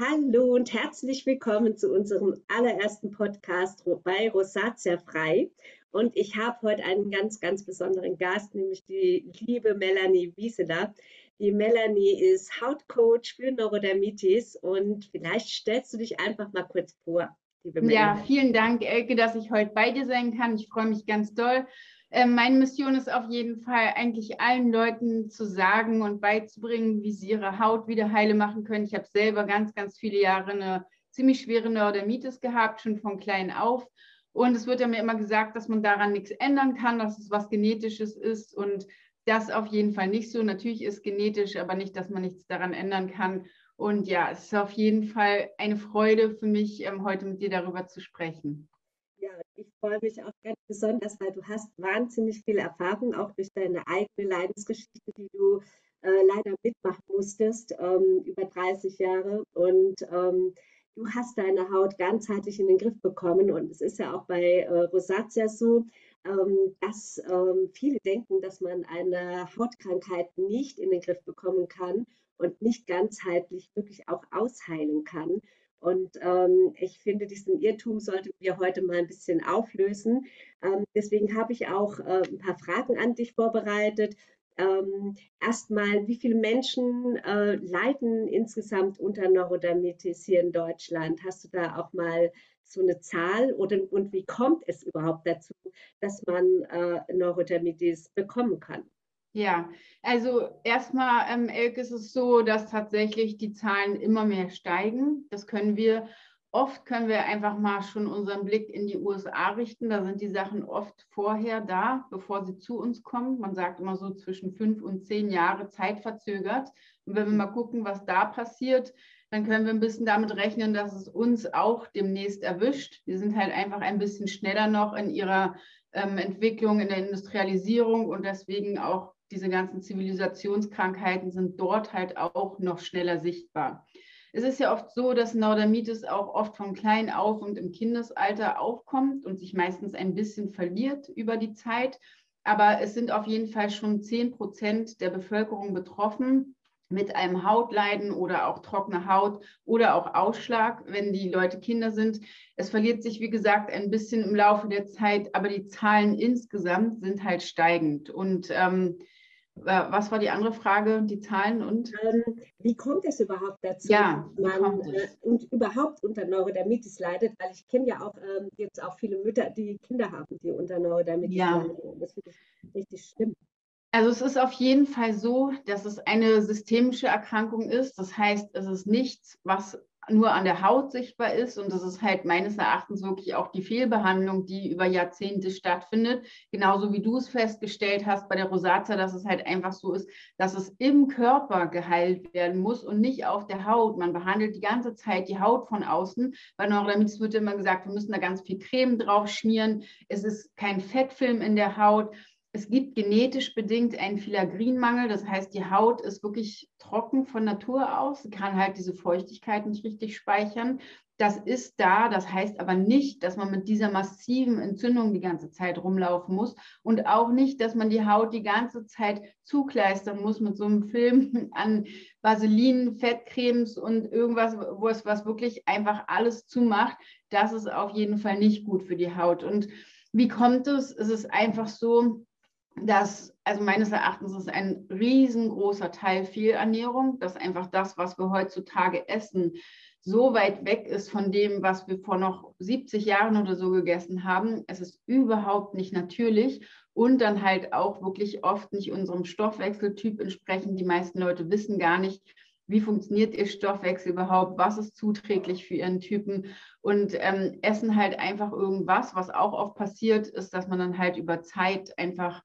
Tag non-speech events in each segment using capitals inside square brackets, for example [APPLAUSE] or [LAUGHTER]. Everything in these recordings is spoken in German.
Hallo und herzlich willkommen zu unserem allerersten Podcast bei Rosatia Frei. Und ich habe heute einen ganz, ganz besonderen Gast, nämlich die liebe Melanie Wieseler. Die Melanie ist Hautcoach für Neurodermitis und vielleicht stellst du dich einfach mal kurz vor. Ja, vielen Dank, Elke, dass ich heute bei dir sein kann. Ich freue mich ganz doll. Ähm, meine Mission ist auf jeden Fall eigentlich allen Leuten zu sagen und beizubringen, wie sie ihre Haut wieder heile machen können. Ich habe selber ganz, ganz viele Jahre eine ziemlich schwere Neurodermitis gehabt, schon von klein auf. Und es wird ja mir immer gesagt, dass man daran nichts ändern kann, dass es was Genetisches ist. Und das auf jeden Fall nicht so. Natürlich ist genetisch, aber nicht, dass man nichts daran ändern kann. Und ja, es ist auf jeden Fall eine Freude für mich, ähm, heute mit dir darüber zu sprechen. Ja, ich freue mich auch ganz besonders, weil du hast wahnsinnig viel Erfahrung, auch durch deine eigene Leidensgeschichte, die du äh, leider mitmachen musstest, ähm, über 30 Jahre. Und ähm, du hast deine Haut ganzheitlich in den Griff bekommen. Und es ist ja auch bei äh, Rosatia so, ähm, dass ähm, viele denken, dass man eine Hautkrankheit nicht in den Griff bekommen kann und nicht ganzheitlich wirklich auch ausheilen kann. Und ähm, ich finde, diesen Irrtum sollten wir heute mal ein bisschen auflösen. Ähm, deswegen habe ich auch äh, ein paar Fragen an dich vorbereitet. Ähm, Erstmal, wie viele Menschen äh, leiden insgesamt unter Neurodermitis hier in Deutschland? Hast du da auch mal so eine Zahl oder und wie kommt es überhaupt dazu, dass man äh, Neurodermitis bekommen kann? Ja, also erstmal, ähm, Elke, ist es so, dass tatsächlich die Zahlen immer mehr steigen. Das können wir, oft können wir einfach mal schon unseren Blick in die USA richten. Da sind die Sachen oft vorher da, bevor sie zu uns kommen. Man sagt immer so zwischen fünf und zehn Jahre Zeit verzögert. Und wenn wir mal gucken, was da passiert, dann können wir ein bisschen damit rechnen, dass es uns auch demnächst erwischt. Wir sind halt einfach ein bisschen schneller noch in ihrer ähm, Entwicklung, in der Industrialisierung und deswegen auch diese ganzen Zivilisationskrankheiten sind dort halt auch noch schneller sichtbar. Es ist ja oft so, dass Neurodermitis auch oft von klein auf und im Kindesalter aufkommt und sich meistens ein bisschen verliert über die Zeit. Aber es sind auf jeden Fall schon 10 Prozent der Bevölkerung betroffen mit einem Hautleiden oder auch trockene Haut oder auch Ausschlag, wenn die Leute Kinder sind. Es verliert sich, wie gesagt, ein bisschen im Laufe der Zeit, aber die Zahlen insgesamt sind halt steigend. Und ähm, äh, was war die andere Frage? Die Zahlen und? Ähm, wie kommt es überhaupt dazu, ja, dass man äh, und überhaupt unter Neurodermitis leidet? Weil ich kenne ja auch ähm, jetzt auch viele Mütter, die Kinder haben, die unter Neurodermitis ja. leiden. Das finde ich richtig schlimm. Also es ist auf jeden Fall so, dass es eine systemische Erkrankung ist. Das heißt, es ist nichts, was nur an der Haut sichtbar ist. Und das ist halt meines Erachtens wirklich auch die Fehlbehandlung, die über Jahrzehnte stattfindet. Genauso wie du es festgestellt hast bei der Rosacea, dass es halt einfach so ist, dass es im Körper geheilt werden muss und nicht auf der Haut. Man behandelt die ganze Zeit die Haut von außen. Bei Neurodermitis wird immer gesagt, wir müssen da ganz viel Creme drauf schmieren. Es ist kein Fettfilm in der Haut es gibt genetisch bedingt einen Filagrinmangel, das heißt, die Haut ist wirklich trocken von Natur aus, kann halt diese Feuchtigkeit nicht richtig speichern. Das ist da, das heißt aber nicht, dass man mit dieser massiven Entzündung die ganze Zeit rumlaufen muss und auch nicht, dass man die Haut die ganze Zeit zukleistern muss mit so einem Film [LAUGHS] an Vaseline, Fettcremes und irgendwas, wo es was wirklich einfach alles zumacht. Das ist auf jeden Fall nicht gut für die Haut. Und wie kommt es? Es ist einfach so, dass, also meines Erachtens ist ein riesengroßer Teil Fehlernährung, dass einfach das, was wir heutzutage essen, so weit weg ist von dem, was wir vor noch 70 Jahren oder so gegessen haben. Es ist überhaupt nicht natürlich und dann halt auch wirklich oft nicht unserem Stoffwechseltyp entsprechend. Die meisten Leute wissen gar nicht, wie funktioniert ihr Stoffwechsel überhaupt, was ist zuträglich für ihren Typen und ähm, essen halt einfach irgendwas. Was auch oft passiert, ist, dass man dann halt über Zeit einfach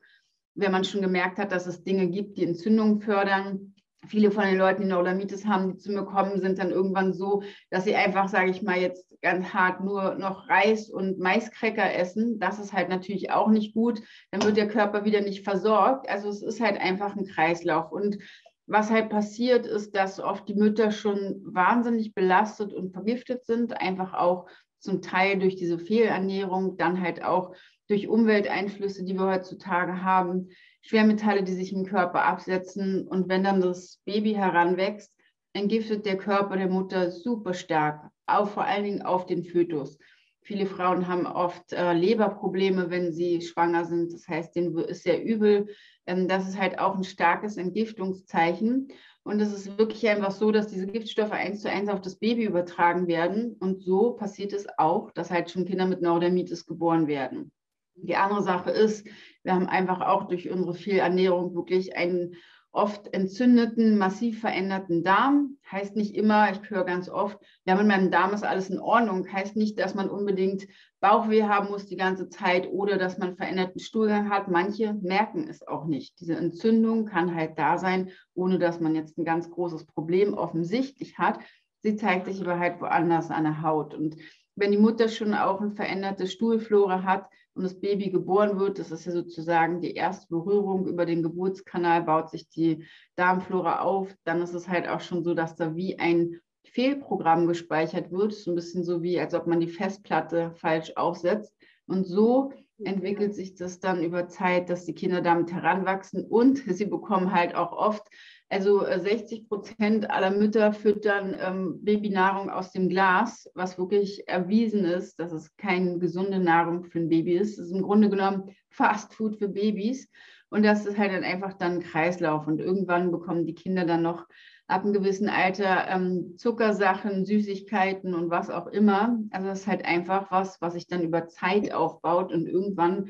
wenn man schon gemerkt hat, dass es Dinge gibt, die Entzündungen fördern. Viele von den Leuten, die Neurodermitis haben, die zu mir kommen, sind dann irgendwann so, dass sie einfach, sage ich mal, jetzt ganz hart nur noch Reis und Maiskräcker essen. Das ist halt natürlich auch nicht gut. Dann wird der Körper wieder nicht versorgt. Also es ist halt einfach ein Kreislauf. Und was halt passiert, ist, dass oft die Mütter schon wahnsinnig belastet und vergiftet sind, einfach auch zum Teil durch diese Fehlernährung, dann halt auch durch Umwelteinflüsse, die wir heutzutage haben. Schwermetalle, die sich im Körper absetzen. Und wenn dann das Baby heranwächst, entgiftet der Körper der Mutter super stark, auch vor allen Dingen auf den Fötus. Viele Frauen haben oft äh, Leberprobleme, wenn sie schwanger sind. Das heißt, denen ist sehr übel. Ähm, das ist halt auch ein starkes Entgiftungszeichen. Und es ist wirklich einfach so, dass diese Giftstoffe eins zu eins auf das Baby übertragen werden. Und so passiert es auch, dass halt schon Kinder mit Neurodermitis geboren werden. Die andere Sache ist, wir haben einfach auch durch unsere Fehlernährung wirklich einen oft entzündeten, massiv veränderten Darm. Heißt nicht immer, ich höre ganz oft, ja, mit meinem Darm ist alles in Ordnung. Heißt nicht, dass man unbedingt Bauchweh haben muss die ganze Zeit oder dass man veränderten Stuhlgang hat. Manche merken es auch nicht. Diese Entzündung kann halt da sein, ohne dass man jetzt ein ganz großes Problem offensichtlich hat. Sie zeigt sich aber halt woanders an der Haut. Und wenn die Mutter schon auch eine veränderte Stuhlflora hat, und das Baby geboren wird, das ist ja sozusagen die erste Berührung über den Geburtskanal, baut sich die Darmflora auf, dann ist es halt auch schon so, dass da wie ein Fehlprogramm gespeichert wird, so ein bisschen so wie, als ob man die Festplatte falsch aufsetzt. Und so entwickelt sich das dann über Zeit, dass die Kinder damit heranwachsen. Und [LAUGHS] sie bekommen halt auch oft also 60 äh, Prozent aller Mütter füttern ähm, Babynahrung aus dem Glas, was wirklich erwiesen ist, dass es keine gesunde Nahrung für ein Baby ist. Es ist im Grunde genommen Fast Food für Babys. Und das ist halt dann einfach dann ein Kreislauf. Und irgendwann bekommen die Kinder dann noch ab einem gewissen Alter ähm, Zuckersachen, Süßigkeiten und was auch immer. Also das ist halt einfach was, was sich dann über Zeit aufbaut. Und irgendwann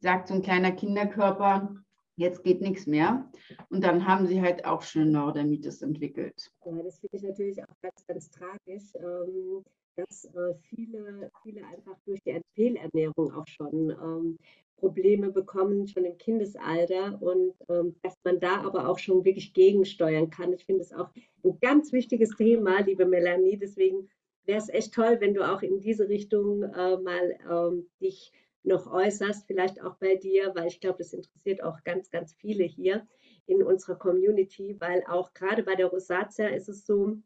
sagt so ein kleiner Kinderkörper, jetzt geht nichts mehr. Und dann haben sie halt auch schon Neurodermitis entwickelt. Ja, das finde ich natürlich auch ganz, ganz tragisch, ähm, dass äh, viele, viele einfach durch die Fehlernährung auch schon ähm, Probleme bekommen, schon im Kindesalter und ähm, dass man da aber auch schon wirklich gegensteuern kann. Ich finde es auch ein ganz wichtiges Thema, liebe Melanie. Deswegen wäre es echt toll, wenn du auch in diese Richtung äh, mal ähm, dich noch äußerst, vielleicht auch bei dir, weil ich glaube, das interessiert auch ganz, ganz viele hier in unserer Community, weil auch gerade bei der Rosatia ist es so,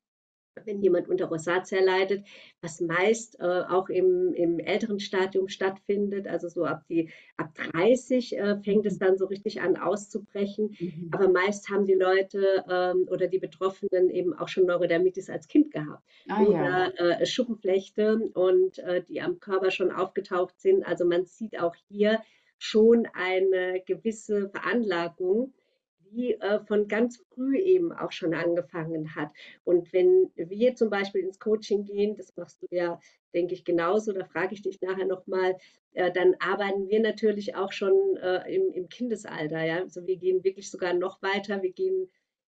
wenn jemand unter Rosatia leidet, was meist äh, auch im, im älteren Stadium stattfindet, also so ab, die, ab 30 äh, fängt es dann so richtig an auszubrechen. Mhm. Aber meist haben die Leute ähm, oder die Betroffenen eben auch schon Neurodermitis als Kind gehabt ah, oder ja. äh, Schuppenflechte und äh, die am Körper schon aufgetaucht sind. Also man sieht auch hier schon eine gewisse Veranlagung die äh, von ganz früh eben auch schon angefangen hat. Und wenn wir zum Beispiel ins Coaching gehen, das machst du ja, denke ich, genauso, da frage ich dich nachher nochmal, äh, dann arbeiten wir natürlich auch schon äh, im, im, Kindesalter. Ja? Also wir gehen wirklich sogar noch weiter, wir gehen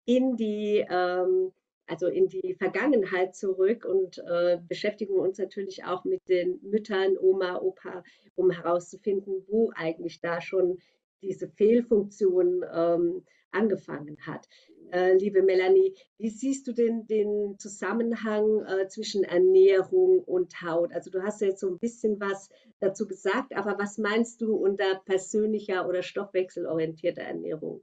in die ähm, also in die Vergangenheit zurück und äh, beschäftigen uns natürlich auch mit den Müttern, Oma, Opa, um herauszufinden, wo eigentlich da schon diese Fehlfunktion ähm, angefangen hat. Äh, liebe Melanie, wie siehst du denn den Zusammenhang äh, zwischen Ernährung und Haut? Also du hast ja jetzt so ein bisschen was dazu gesagt, aber was meinst du unter persönlicher oder stoffwechselorientierter Ernährung?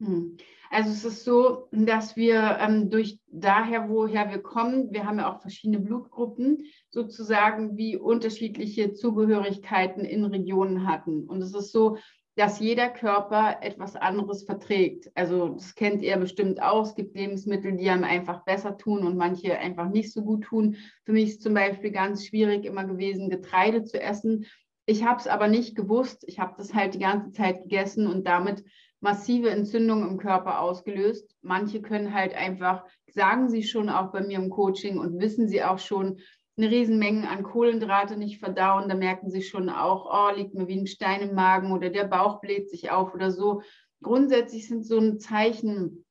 Hm. Also es ist so, dass wir ähm, durch daher, woher wir kommen, wir haben ja auch verschiedene Blutgruppen, sozusagen wie unterschiedliche Zugehörigkeiten in Regionen hatten. Und es ist so, dass jeder Körper etwas anderes verträgt. Also das kennt ihr bestimmt auch. Es gibt Lebensmittel, die einem einfach besser tun und manche einfach nicht so gut tun. Für mich ist zum Beispiel ganz schwierig immer gewesen, Getreide zu essen. Ich habe es aber nicht gewusst. Ich habe das halt die ganze Zeit gegessen und damit massive Entzündungen im Körper ausgelöst. Manche können halt einfach, sagen sie schon auch bei mir im Coaching und wissen sie auch schon, eine Riesenmenge an Kohlenhydrate nicht verdauen. Da merken sie schon auch, oh, liegt mir wie ein Stein im Magen oder der Bauch bläht sich auf oder so. Grundsätzlich sind so ein Zeichen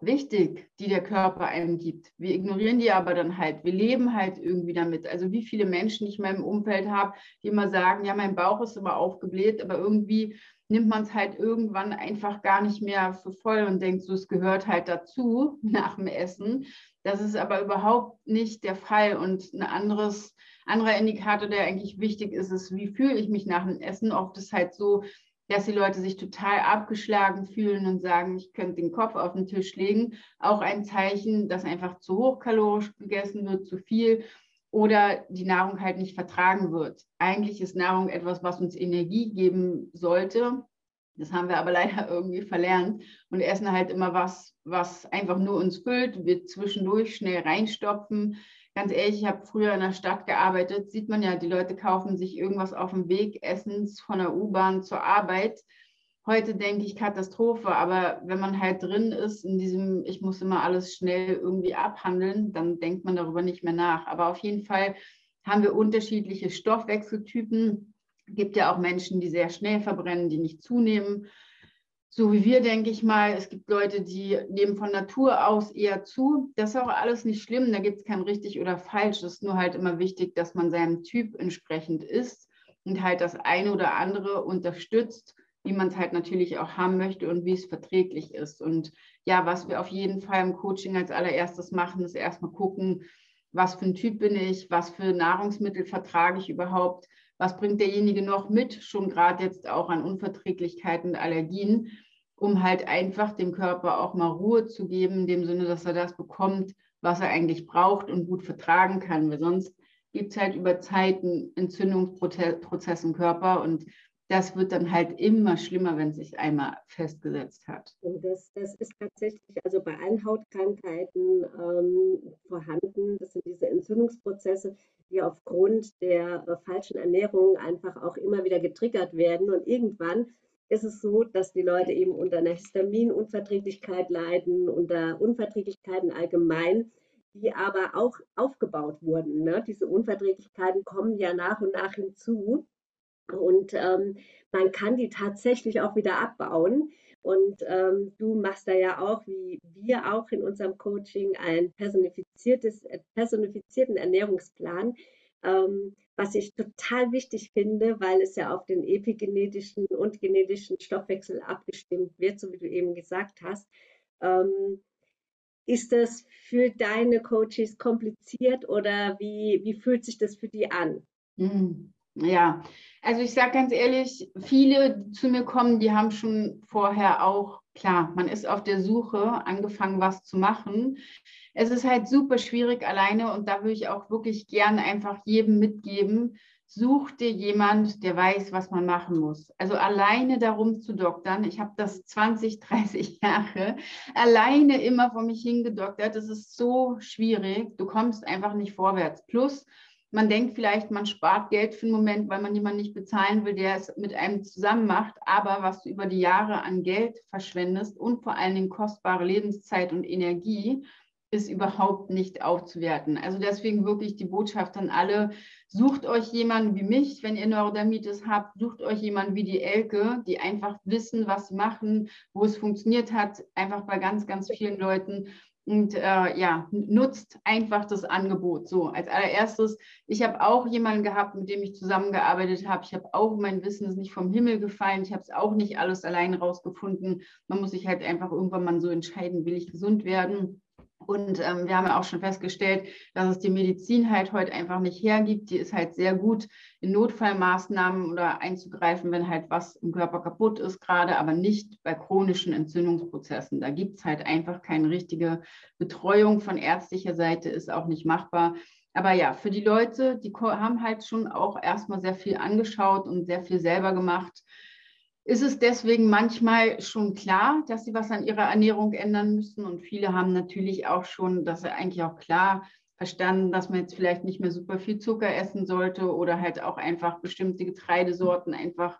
wichtig, die der Körper einem gibt. Wir ignorieren die aber dann halt. Wir leben halt irgendwie damit. Also wie viele Menschen ich in meinem Umfeld habe, die immer sagen, ja, mein Bauch ist immer aufgebläht, aber irgendwie nimmt man es halt irgendwann einfach gar nicht mehr für voll und denkt, so es gehört halt dazu [LAUGHS] nach dem Essen. Das ist aber überhaupt nicht der Fall. Und ein anderes, anderer Indikator, der eigentlich wichtig ist, ist, wie fühle ich mich nach dem Essen? Oft ist halt so, dass die Leute sich total abgeschlagen fühlen und sagen, ich könnte den Kopf auf den Tisch legen. Auch ein Zeichen, dass einfach zu hochkalorisch gegessen wird, zu viel oder die Nahrung halt nicht vertragen wird. Eigentlich ist Nahrung etwas, was uns Energie geben sollte. Das haben wir aber [LAUGHS] leider irgendwie verlernt und essen halt immer was, was einfach nur uns füllt. Wir zwischendurch schnell reinstopfen. Ganz ehrlich, ich habe früher in der Stadt gearbeitet, sieht man ja, die Leute kaufen sich irgendwas auf dem Weg, Essens von der U-Bahn zur Arbeit. Heute denke ich Katastrophe, aber wenn man halt drin ist in diesem, ich muss immer alles schnell irgendwie abhandeln, dann denkt man darüber nicht mehr nach. Aber auf jeden Fall haben wir unterschiedliche Stoffwechseltypen gibt ja auch Menschen, die sehr schnell verbrennen, die nicht zunehmen. So wie wir, denke ich mal. Es gibt Leute, die nehmen von Natur aus eher zu. Das ist auch alles nicht schlimm. Da gibt es kein richtig oder falsch. Es ist nur halt immer wichtig, dass man seinem Typ entsprechend ist und halt das eine oder andere unterstützt, wie man es halt natürlich auch haben möchte und wie es verträglich ist. Und ja, was wir auf jeden Fall im Coaching als allererstes machen, ist erstmal gucken, was für ein Typ bin ich, was für Nahrungsmittel vertrage ich überhaupt, was bringt derjenige noch mit, schon gerade jetzt auch an Unverträglichkeiten und Allergien, um halt einfach dem Körper auch mal Ruhe zu geben, in dem Sinne, dass er das bekommt, was er eigentlich braucht und gut vertragen kann. Weil sonst gibt es halt über Zeit einen Entzündungsprozess im Körper und das wird dann halt immer schlimmer, wenn sich einmal festgesetzt hat. Und das, das ist tatsächlich also bei allen Hautkrankheiten ähm, vorhanden. Das sind diese Entzündungsprozesse, die aufgrund der äh, falschen Ernährung einfach auch immer wieder getriggert werden. Und irgendwann ist es so, dass die Leute eben unter einer Histaminunverträglichkeit leiden, unter Unverträglichkeiten allgemein, die aber auch aufgebaut wurden. Ne? Diese Unverträglichkeiten kommen ja nach und nach hinzu. Und ähm, man kann die tatsächlich auch wieder abbauen. Und ähm, du machst da ja auch, wie wir auch in unserem Coaching, einen personifiziertes, äh, personifizierten Ernährungsplan, ähm, was ich total wichtig finde, weil es ja auf den epigenetischen und genetischen Stoffwechsel abgestimmt wird, so wie du eben gesagt hast. Ähm, ist das für deine Coaches kompliziert oder wie, wie fühlt sich das für die an? Mhm. Ja, also ich sage ganz ehrlich, viele, die zu mir kommen, die haben schon vorher auch, klar, man ist auf der Suche, angefangen, was zu machen. Es ist halt super schwierig alleine und da würde ich auch wirklich gern einfach jedem mitgeben, such dir jemand, der weiß, was man machen muss. Also alleine darum zu doktern, ich habe das 20, 30 [LAUGHS] Jahre alleine immer vor mich hingedoktert, das ist so schwierig, du kommst einfach nicht vorwärts. Plus, man denkt vielleicht, man spart Geld für einen Moment, weil man jemanden nicht bezahlen will, der es mit einem zusammen macht. Aber was du über die Jahre an Geld verschwendest und vor allen Dingen kostbare Lebenszeit und Energie, ist überhaupt nicht aufzuwerten. Also deswegen wirklich die Botschaft an alle, sucht euch jemanden wie mich, wenn ihr Neurodermitis habt, sucht euch jemanden wie die Elke, die einfach wissen, was sie machen, wo es funktioniert hat, einfach bei ganz, ganz vielen Leuten und äh, ja, nutzt einfach das Angebot. So, als allererstes, ich habe auch jemanden gehabt, mit dem ich zusammengearbeitet habe. Ich habe auch mein Wissen ist nicht vom Himmel gefallen. Ich habe es auch nicht alles allein rausgefunden. Man muss sich halt einfach irgendwann mal so entscheiden, will ich gesund werden und ähm, wir haben auch schon festgestellt, dass es die Medizin halt heute einfach nicht hergibt. Die ist halt sehr gut in Notfallmaßnahmen oder einzugreifen, wenn halt was im Körper kaputt ist, gerade, aber nicht bei chronischen Entzündungsprozessen. Da gibt es halt einfach keine richtige Betreuung von ärztlicher Seite, ist auch nicht machbar. Aber ja, für die Leute, die haben halt schon auch erstmal sehr viel angeschaut und sehr viel selber gemacht ist es deswegen manchmal schon klar, dass sie was an ihrer Ernährung ändern müssen. Und viele haben natürlich auch schon, dass sie eigentlich auch klar verstanden, dass man jetzt vielleicht nicht mehr super viel Zucker essen sollte oder halt auch einfach bestimmte Getreidesorten einfach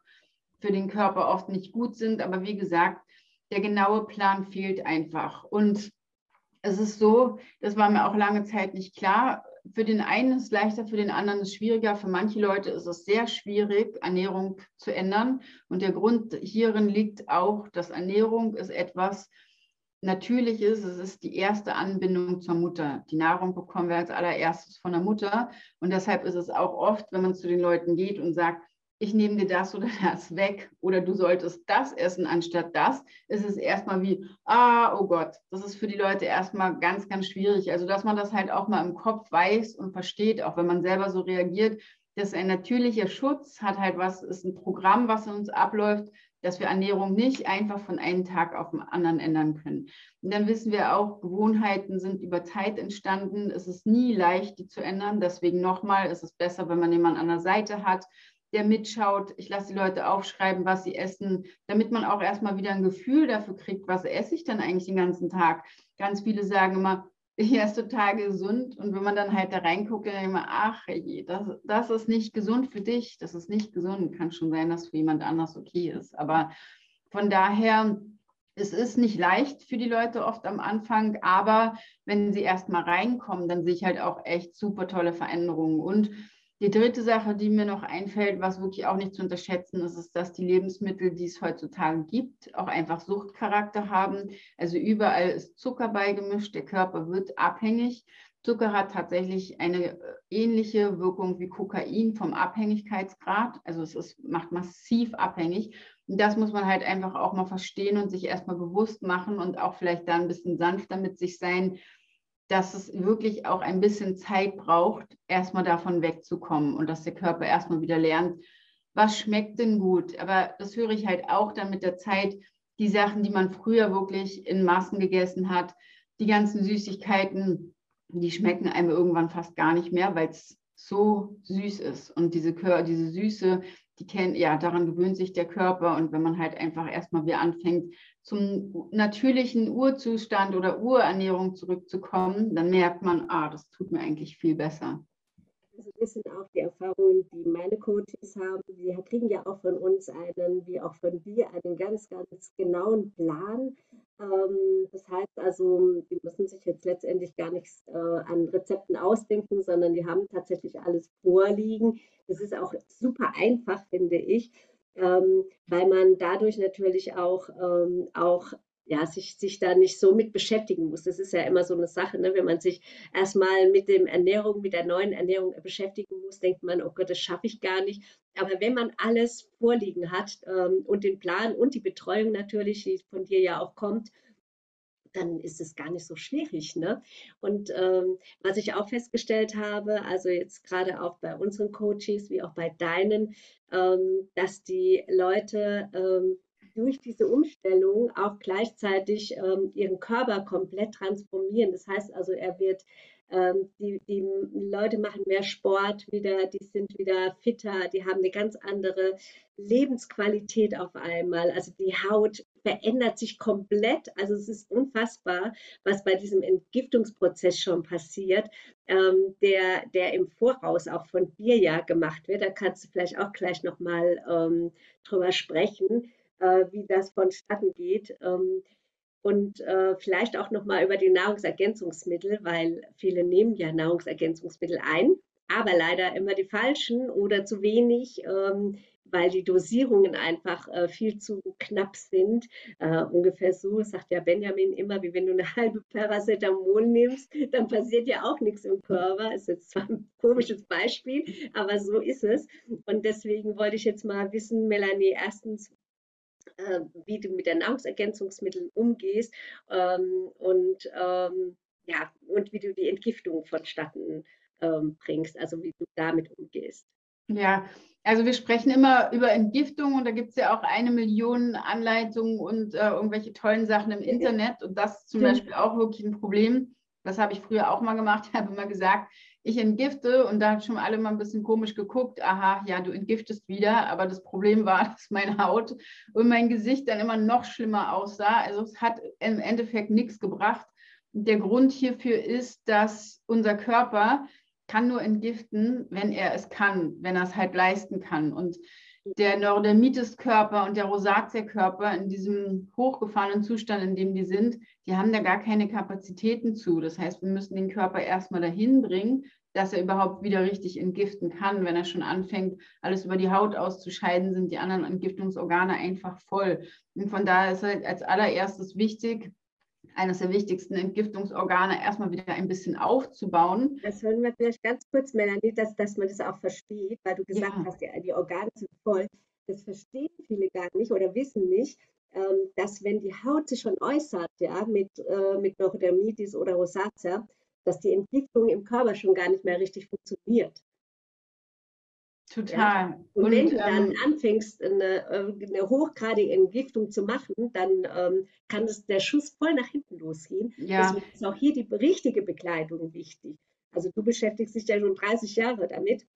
für den Körper oft nicht gut sind. Aber wie gesagt, der genaue Plan fehlt einfach. Und es ist so, das war mir auch lange Zeit nicht klar, für den einen ist es leichter, für den anderen ist es schwieriger. Für manche Leute ist es sehr schwierig, Ernährung zu ändern. Und der Grund hierin liegt auch, dass Ernährung ist etwas Natürliches. Es ist die erste Anbindung zur Mutter. Die Nahrung bekommen wir als allererstes von der Mutter. Und deshalb ist es auch oft, wenn man zu den Leuten geht und sagt, ich nehme dir das oder das weg oder du solltest das essen anstatt das, ist es erstmal wie, ah, oh Gott, das ist für die Leute erstmal ganz, ganz schwierig. Also, dass man das halt auch mal im Kopf weiß und versteht, auch wenn man selber so reagiert, das ist ein natürlicher Schutz, hat halt was, ist ein Programm, was in uns abläuft, dass wir Ernährung nicht einfach von einem Tag auf den anderen ändern können. Und dann wissen wir auch, Gewohnheiten sind über Zeit entstanden. Es ist nie leicht, die zu ändern. Deswegen nochmal, ist es besser, wenn man jemanden an der Seite hat, der mitschaut. Ich lasse die Leute aufschreiben, was sie essen, damit man auch erstmal wieder ein Gefühl dafür kriegt, was esse ich denn eigentlich den ganzen Tag. Ganz viele sagen immer, [LAUGHS] er ist total gesund. Und wenn man dann halt da reinguckt, dann man, ach, das, das ist nicht gesund für dich, das ist nicht gesund. Kann schon sein, dass für jemand anders okay ist. Aber von daher, es ist nicht leicht für die Leute oft am Anfang, aber wenn sie erst mal reinkommen, dann sehe ich halt auch echt super tolle Veränderungen. Und die dritte Sache, die mir noch einfällt, was wirklich auch nicht zu unterschätzen ist, ist, dass die Lebensmittel, die es heutzutage gibt, auch einfach Suchtcharakter haben. Also überall ist Zucker beigemischt, der Körper wird abhängig. Zucker hat tatsächlich eine äh, ähnliche Wirkung wie Kokain vom Abhängigkeitsgrad. Also es ist, macht massiv abhängig. Und das muss man halt einfach auch mal verstehen und sich erstmal bewusst machen und auch vielleicht da ein bisschen sanfter mit sich sein, dass es wirklich auch ein bisschen Zeit braucht, erstmal davon wegzukommen und dass der Körper erstmal wieder lernt, was schmeckt denn gut. Aber das höre ich halt auch dann mit der Zeit, die Sachen, die man früher wirklich in Massen gegessen hat, die ganzen Süßigkeiten, die schmecken einem irgendwann fast gar nicht mehr, weil es so süß ist. Und diese, diese Süße, die kennen, ja, daran gewöhnt sich der Körper. Und wenn man halt einfach erstmal wieder anfängt, zum natürlichen Urzustand oder Urernährung zurückzukommen, dann merkt man, ah, das tut mir eigentlich viel besser. Also das sind auch die Erfahrungen, die meine Coaches haben. Die kriegen ja auch von uns einen, wie auch von dir, einen ganz, ganz genauen Plan. Ähm, das heißt also, die müssen sich jetzt letztendlich gar nichts äh, an Rezepten ausdenken, sondern die haben tatsächlich alles vorliegen. Das ist auch super einfach, finde ich ähm, weil man dadurch natürlich auch, ähm, auch ja, sich, sich da nicht so mit beschäftigen muss. Das ist ja immer so eine Sache, ne? wenn man sich erstmal mit dem Ernährung, mit der neuen Ernährung beschäftigen muss, denkt man, oh Gott, das schaffe ich gar nicht. Aber wenn man alles vorliegen hat ähm, und den Plan und die Betreuung natürlich, die von dir ja auch kommt, dann ist es gar nicht so schwierig. Ne? Und ähm, was ich auch festgestellt habe, also jetzt gerade auch bei unseren Coaches wie auch bei deinen, ähm, dass die Leute ähm, durch diese Umstellung auch gleichzeitig ähm, ihren Körper komplett transformieren. Das heißt also, er wird die, die Leute machen mehr Sport wieder, die sind wieder fitter, die haben eine ganz andere Lebensqualität auf einmal. Also die Haut verändert sich komplett. Also es ist unfassbar, was bei diesem Entgiftungsprozess schon passiert, ähm, der, der im Voraus auch von dir ja gemacht wird. Da kannst du vielleicht auch gleich nochmal ähm, drüber sprechen, äh, wie das vonstatten geht. Ähm, und äh, vielleicht auch nochmal über die Nahrungsergänzungsmittel, weil viele nehmen ja Nahrungsergänzungsmittel ein, aber leider immer die falschen oder zu wenig, ähm, weil die Dosierungen einfach äh, viel zu knapp sind. Äh, ungefähr so sagt ja Benjamin immer, wie wenn du eine halbe Paracetamol nimmst, dann passiert ja auch nichts im Körper. Ist jetzt zwar ein komisches Beispiel, aber so ist es. Und deswegen wollte ich jetzt mal wissen, Melanie, erstens, äh, wie du mit den Nahrungsergänzungsmitteln umgehst ähm, und, ähm, ja, und wie du die Entgiftung vonstatten ähm, bringst, also wie du damit umgehst. Ja, also wir sprechen immer über Entgiftung und da gibt es ja auch eine Million Anleitungen und äh, irgendwelche tollen Sachen im Internet und das ist zum Beispiel auch wirklich ein Problem. Das habe ich früher auch mal gemacht, Ich habe immer gesagt, ich entgifte und da haben schon alle mal ein bisschen komisch geguckt, aha, ja, du entgiftest wieder, aber das Problem war, [LAUGHS] dass meine Haut und mein Gesicht dann immer noch schlimmer aussah. Also es hat im Endeffekt nichts gebracht. Der Grund hierfür ist, dass unser Körper kann nur entgiften, wenn er es kann, wenn er es halt leisten kann. Und der Neurodermitis-Körper und der Rosatia-Körper in diesem hochgefahrenen Zustand, in dem die sind, die haben da gar keine Kapazitäten zu. Das heißt, wir müssen den Körper erstmal dahin bringen, dass er überhaupt wieder richtig entgiften kann. Wenn er schon anfängt, alles über die Haut auszuscheiden, sind die anderen Entgiftungsorgane einfach voll. Und von daher ist halt als allererstes wichtig, eines der wichtigsten Entgiftungsorgane erstmal wieder ein bisschen aufzubauen. Das hören wir vielleicht ganz kurz, Melanie, dass, dass man das auch versteht, weil du gesagt ja. hast, die, die Organe sind voll. Das verstehen viele gar nicht oder wissen nicht, ähm, dass wenn die Haut sich schon äußert, ja, mit, äh, mit Neurodermitis oder Rosatia, dass die Entgiftung im Körper schon gar nicht mehr richtig funktioniert. Total. Ja? Und, und, wenn du dann ähm, anfängst, eine, äh, eine, hochgradige Entgiftung zu machen, dann ähm, kann das, der Schuss voll nach hinten losgehen. Ja. Deswegen ist auch hier die richtige Bekleidung wichtig. Also du beschäftigst dich ja schon 30 Jahre damit.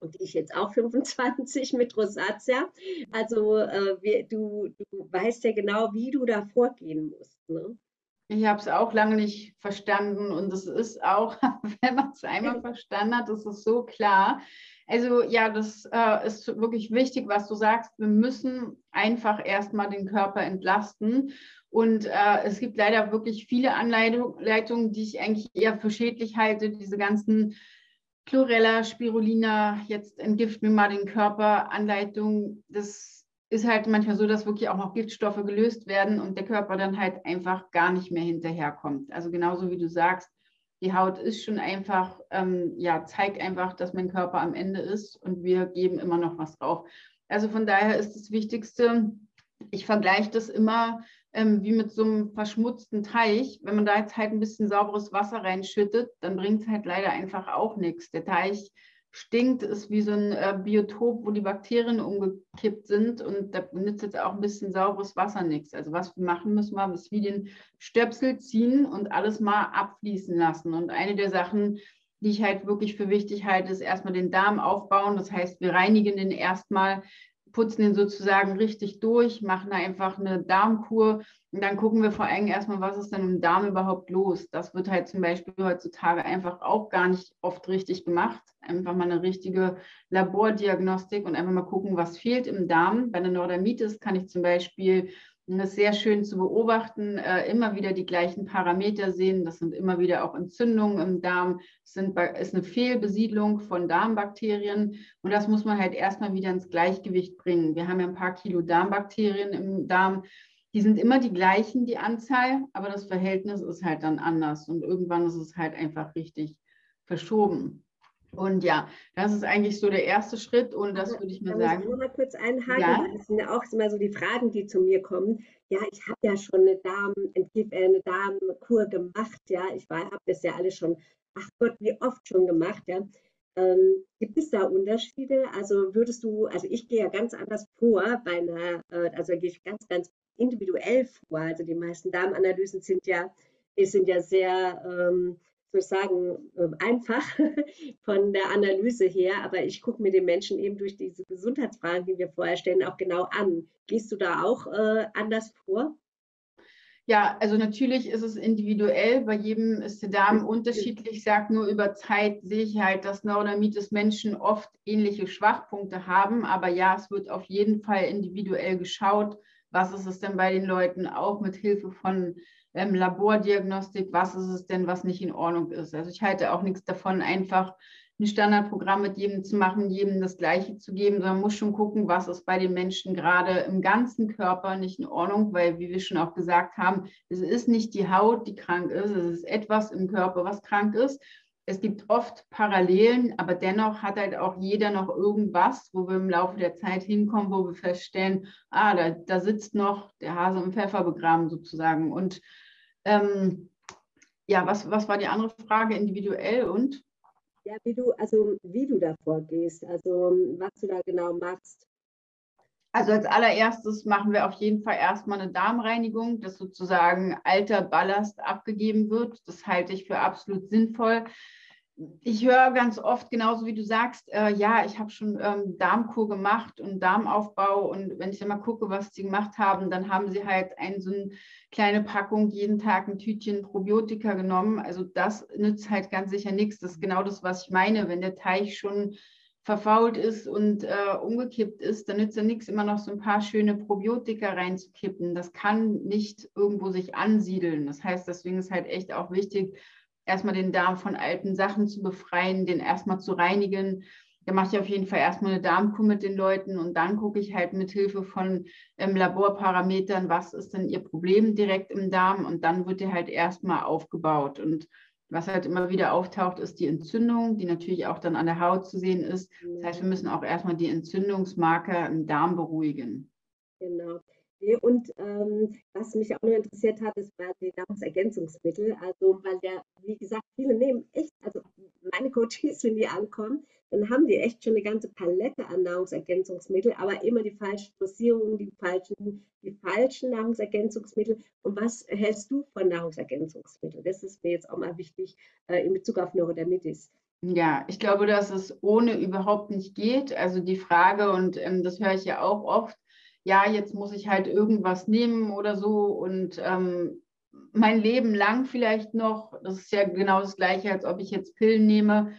und ich jetzt auch [LAUGHS] 25 mit Rosatia. Also äh, wir, du, du weißt ja genau, wie du da vorgehen musst. Ne? Ich habe es auch lange nicht verstanden und es ist auch, [LAUGHS] wenn man es einmal verstanden hat, ist es so klar. Also ja, das äh, ist wirklich wichtig, was du sagst. Wir müssen einfach erstmal den Körper entlasten. Und äh, es gibt leider wirklich viele Anleitungen, die ich eigentlich eher für schädlich halte. Diese ganzen Chlorella, Spirulina, jetzt entgift mir mal den Körper, Anleitung, das ist halt manchmal so, dass wirklich auch noch Giftstoffe gelöst werden und der Körper dann halt einfach gar nicht mehr hinterherkommt. Also genauso wie du sagst, die Haut ist schon einfach, ähm, ja, zeigt einfach, dass mein Körper am Ende ist und wir geben immer noch was drauf. Also von daher ist das Wichtigste, ich vergleiche das immer ähm, wie mit so einem verschmutzten Teich. Wenn man da jetzt halt ein bisschen sauberes Wasser reinschüttet, dann bringt es halt leider einfach auch nichts. Der Teich stinkt, ist wie so ein äh, Biotop, wo die Bakterien umgekippt sind und da nützt jetzt auch ein bisschen sauberes Wasser nichts. Also was wir machen müssen, wir ist wie den Stöpsel ziehen und alles mal abfließen lassen. Und eine der Sachen, die ich halt wirklich für wichtig halte, ist erstmal den Darm aufbauen. Das heißt, wir reinigen den erstmal putzen den sozusagen richtig durch, machen einfach eine Darmkur und dann gucken wir vor allem erstmal, was ist denn im Darm überhaupt los. Das wird halt zum Beispiel heutzutage einfach auch gar nicht oft richtig gemacht. Einfach mal eine richtige Labordiagnostik und einfach mal gucken, was fehlt im Darm. Bei einer Neurodermitis kann ich zum Beispiel und das ist sehr schön zu beobachten, äh, immer wieder die gleichen Parameter sehen. Das sind immer wieder auch Entzündungen im Darm, es sind, ist eine Fehlbesiedlung von Darmbakterien. Und das muss man halt erstmal wieder ins Gleichgewicht bringen. Wir haben ja ein paar Kilo Darmbakterien im Darm. Die sind immer die gleichen, die Anzahl, aber das Verhältnis ist halt dann anders. Und irgendwann ist es halt einfach richtig verschoben. Und ja, das ist eigentlich so der erste Schritt und das würde ich mir sagen. Ich nur mal kurz einhaken, ja? das sind ja auch immer so die Fragen, die zu mir kommen. Ja, ich habe ja schon eine, Darm, äh, eine Darmkur gemacht, ja, ich habe das ja alles schon, ach Gott, wie oft schon gemacht, ja. Ähm, gibt es da Unterschiede? Also würdest du, also ich gehe ja ganz anders vor bei einer, äh, also gehe ich ganz, ganz individuell vor. Also die meisten Darmanalysen sind ja, sind ja sehr ähm, soll ich sagen, ähm, einfach [LAUGHS] von der Analyse her, aber ich gucke mir den Menschen eben durch diese Gesundheitsfragen, die wir vorher stellen, auch genau an. Gehst du da auch äh, anders vor? Ja, also natürlich ist es individuell. Bei jedem ist der Darm unterschiedlich. Ich sage nur über Zeit sehe ich halt, dass Neurodermitis Menschen oft ähnliche Schwachpunkte haben. Aber ja, es wird auf jeden Fall individuell geschaut. Was ist es denn bei den Leuten auch mit Hilfe von ähm, Labordiagnostik, was ist es denn, was nicht in Ordnung ist. Also ich halte auch nichts davon, einfach ein Standardprogramm mit jedem zu machen, jedem das Gleiche zu geben, sondern man muss schon gucken, was ist bei den Menschen gerade im ganzen Körper nicht in Ordnung, weil, wie wir schon auch gesagt haben, es ist nicht die Haut, die krank ist, es ist etwas im Körper, was krank ist. Es gibt oft Parallelen, aber dennoch hat halt auch jeder noch irgendwas, wo wir im Laufe der Zeit hinkommen, wo wir feststellen, ah, da, da sitzt noch der Hase im Pfeffer begraben sozusagen. Und ähm, ja, was, was war die andere Frage? Individuell und? Ja, wie du, also wie du da vorgehst, also was du da genau machst. Also als allererstes machen wir auf jeden Fall erstmal eine Darmreinigung, dass sozusagen alter Ballast abgegeben wird. Das halte ich für absolut sinnvoll ich höre ganz oft, genauso wie du sagst, äh, ja, ich habe schon ähm, Darmkur gemacht und Darmaufbau. Und wenn ich dann mal gucke, was sie gemacht haben, dann haben sie halt ein, so eine kleine Packung, jeden Tag ein Tütchen Probiotika genommen. Also das nützt halt ganz sicher nichts. Das ist genau das, was ich meine. Wenn der Teich schon verfault ist und äh, umgekippt ist, dann nützt ja nichts, immer noch so ein paar schöne Probiotika reinzukippen. Das kann nicht irgendwo sich ansiedeln. Das heißt, deswegen ist halt echt auch wichtig, erstmal den Darm von alten Sachen zu befreien, den erstmal zu reinigen. Da mache ich auf jeden Fall erstmal eine Darmkur mit den Leuten und dann gucke ich halt mit Hilfe von ähm, Laborparametern, was ist denn ihr Problem direkt im Darm und dann wird der halt erstmal aufgebaut. Und was halt immer wieder auftaucht, ist die Entzündung, die natürlich auch dann an der Haut zu sehen ist. Das heißt, wir müssen auch erstmal die Entzündungsmarker im Darm beruhigen. Genau. Und ähm, was mich auch noch interessiert hat, ist bei den Nahrungsergänzungsmittel. Also, weil ja, wie gesagt, viele nehmen echt, also meine Coaches, wenn die ankommen, dann haben die echt schon eine ganze Palette an Nahrungsergänzungsmittel, aber immer die falschen Dosierungen, die falschen, die falschen Nahrungsergänzungsmittel. Und was hältst du von Nahrungsergänzungsmitteln? Das ist mir jetzt auch mal wichtig äh, in Bezug auf Neurodermitis. Ja, ich glaube, dass es ohne überhaupt nicht geht. Also die Frage, und ähm, das höre ich ja auch oft, ja, jetzt muss ich halt irgendwas nehmen oder so und ähm, mein Leben lang vielleicht noch. Das ist ja genau das Gleiche, als ob ich jetzt Pillen nehme.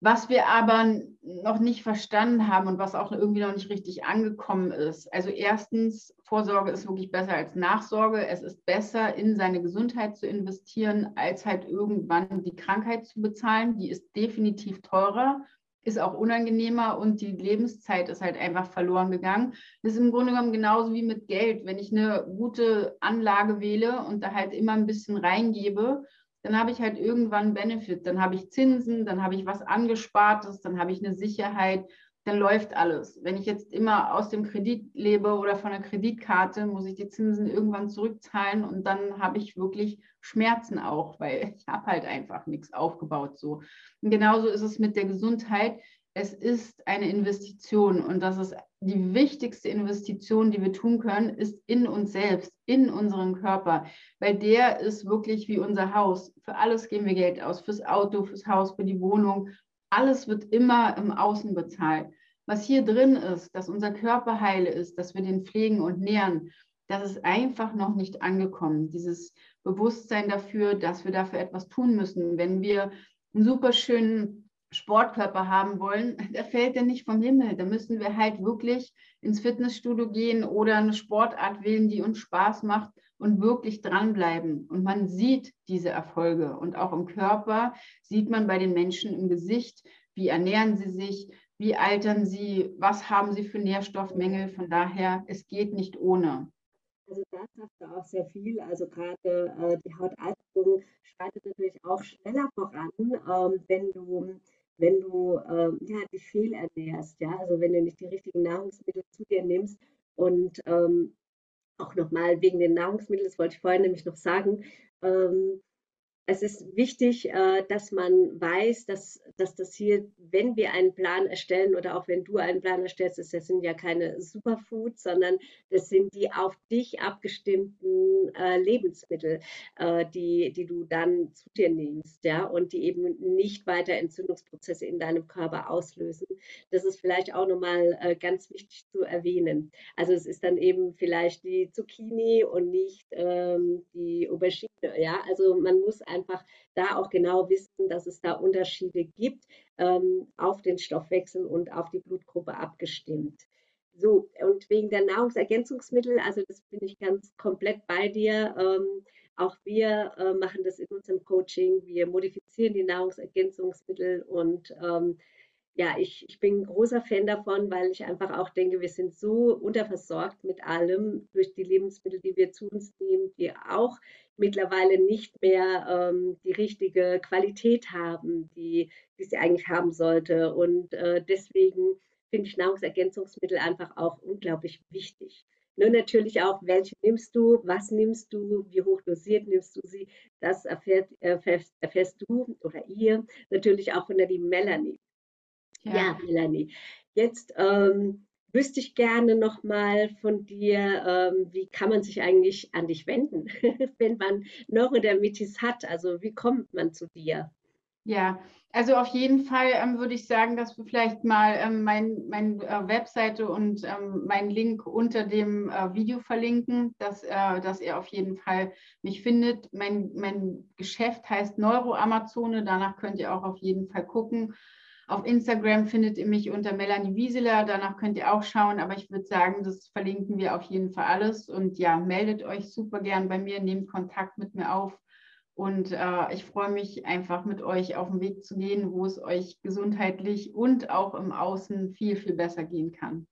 Was wir aber noch nicht verstanden haben und was auch irgendwie noch nicht richtig angekommen ist. Also erstens, Vorsorge ist wirklich besser als Nachsorge. Es ist besser, in seine Gesundheit zu investieren, als halt irgendwann die Krankheit zu bezahlen. Die ist definitiv teurer, ist auch unangenehmer und die Lebenszeit ist halt einfach verloren gegangen. Das ist im Grunde genommen genauso wie mit Geld. Wenn ich eine gute Anlage wähle und da halt immer ein bisschen reingebe, dann habe ich halt irgendwann Benefit, dann habe ich Zinsen, dann habe ich was angespartes, dann habe ich eine Sicherheit, dann läuft alles. Wenn ich jetzt immer aus dem Kredit lebe oder von der Kreditkarte, muss ich die Zinsen irgendwann zurückzahlen und dann habe ich wirklich Schmerzen auch, weil [LAUGHS] ich habe halt einfach nichts aufgebaut so. Und genauso ist es mit der Gesundheit es ist eine Investition und das ist die wichtigste Investition, die wir tun können, ist in uns selbst, in unseren Körper, weil der ist wirklich wie unser Haus. Für alles geben wir Geld aus, fürs Auto, fürs Haus, für die Wohnung. Alles wird immer im Außen bezahlt. Was hier drin ist, dass unser Körper heile ist, dass wir den pflegen und nähren, das ist einfach noch nicht angekommen. Dieses Bewusstsein dafür, dass wir dafür etwas tun müssen. Wenn wir einen super schönen Sportkörper haben wollen, [LAUGHS] der fällt ja nicht vom Himmel. Da müssen wir halt wirklich ins Fitnessstudio gehen oder eine Sportart wählen, die uns Spaß macht und wirklich dranbleiben. Und man sieht diese Erfolge. Und auch im Körper sieht man bei den Menschen im Gesicht, wie ernähren sie sich, wie altern sie, was haben sie für Nährstoffmängel. Von daher, es geht nicht ohne. Also da sagst du auch sehr viel. Also gerade äh, die Hautalterung schreitet natürlich auch schneller voran, ähm, wenn du wenn du ähm, ja, dich fehlernährst, ja, also wenn du nicht die richtigen Nahrungsmittel zu dir nimmst und ähm, auch nochmal wegen den Nahrungsmitteln, das wollte ich vorhin nämlich noch sagen, ähm, es ist wichtig, äh, dass man weiß, dass, dass das hier, wenn wir einen Plan erstellen oder auch wenn du einen Plan erstellst, das sind ja keine Superfoods, sondern das sind die auf dich abgestimmten äh, Lebensmittel, äh, die, die du dann zu dir nimmst, ja, und die eben nicht weiter Entzündungsprozesse in deinem Körper auslösen. Das ist vielleicht auch nochmal ganz wichtig zu erwähnen. Also es ist dann eben vielleicht die Zucchini und nicht ähm, die Aubergine, ja, also man muss einfach da auch genau wissen, dass es da Unterschiede gibt, ähm, auf den Stoffwechsel und auf die Blutgruppe abgestimmt. So, und wegen der Nahrungsergänzungsmittel, also das bin ich ganz komplett bei dir. Ähm, auch wir äh, machen das in unserem Coaching. Wir modifizieren die Nahrungsergänzungsmittel und ähm, ja, ich, ich bin großer Fan davon, weil ich einfach auch denke, wir sind so unterversorgt mit allem durch die Lebensmittel, die wir zu uns nehmen, die auch mittlerweile nicht mehr ähm, die richtige Qualität haben, die, die sie eigentlich haben sollte. Und äh, deswegen finde ich Nahrungsergänzungsmittel einfach auch unglaublich wichtig. Nur natürlich auch, welche nimmst du, was nimmst du, wie hoch dosiert nimmst du sie, das erfährt, erfährst, erfährst du oder ihr natürlich auch von der lieben Melanie. Ja, ja Melanie. Jetzt ähm, wüsste ich gerne noch mal von dir, ähm, wie kann man sich eigentlich an dich wenden, [LAUGHS] wenn man Neurodermitis hat? Also wie kommt man zu dir? Ja, also auf jeden Fall ähm, würde ich sagen, dass wir vielleicht mal ähm, meine mein, äh, Webseite und ähm, meinen Link unter dem äh, Video verlinken, dass, äh, dass ihr auf jeden Fall mich findet. Mein, mein Geschäft heißt Neuroamazone, danach könnt ihr auch auf jeden Fall gucken. Auf Instagram findet ihr mich unter Melanie Wieseler. Danach könnt ihr auch schauen. Aber ich würde sagen, das verlinken wir auf jeden Fall alles. Und ja, meldet euch super gern bei mir, nehmt Kontakt mit mir auf. Und äh, ich freue mich einfach mit euch auf den Weg zu gehen, wo es euch gesundheitlich und auch im Außen viel, viel besser gehen kann.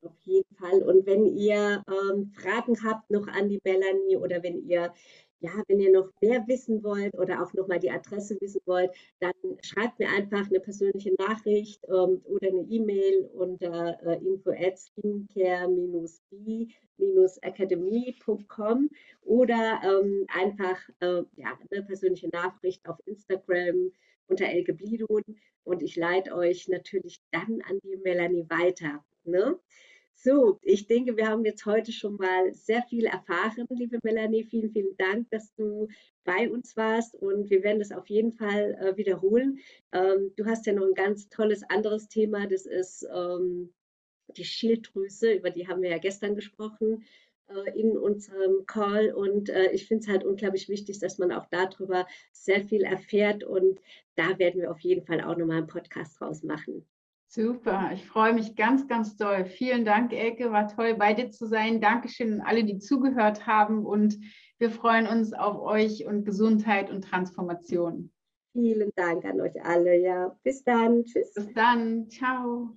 Auf jeden Fall. Und wenn ihr ähm, Fragen habt noch an die Melanie oder wenn ihr ja, wenn ihr noch mehr wissen wollt oder auch nochmal die Adresse wissen wollt, dann schreibt mir einfach eine persönliche Nachricht ähm, oder eine E-Mail unter äh, info at skincare-b-academy.com oder ähm, einfach äh, ja, eine persönliche Nachricht auf Instagram unter Elke Blidun und ich leite euch natürlich dann an die Melanie weiter. Ne? So, ich denke, wir haben jetzt heute schon mal sehr viel erfahren, liebe Melanie. Vielen, vielen Dank, dass du bei uns warst und wir werden das auf jeden Fall äh, wiederholen. Ähm, du hast ja noch ein ganz tolles anderes Thema, das ist ähm, die Schilddrüse, über die haben wir ja gestern gesprochen äh, in unserem Call und äh, ich finde es halt unglaublich wichtig, dass man auch darüber sehr viel erfährt und da werden wir auf jeden Fall auch nochmal einen Podcast draus machen. Super, ich freue mich ganz, ganz doll. Vielen Dank, Elke, war toll bei dir zu sein. Dankeschön an alle, die zugehört haben und wir freuen uns auf euch und Gesundheit und Transformation. Vielen Dank an euch alle. Ja, bis dann. Tschüss. Bis dann. Ciao.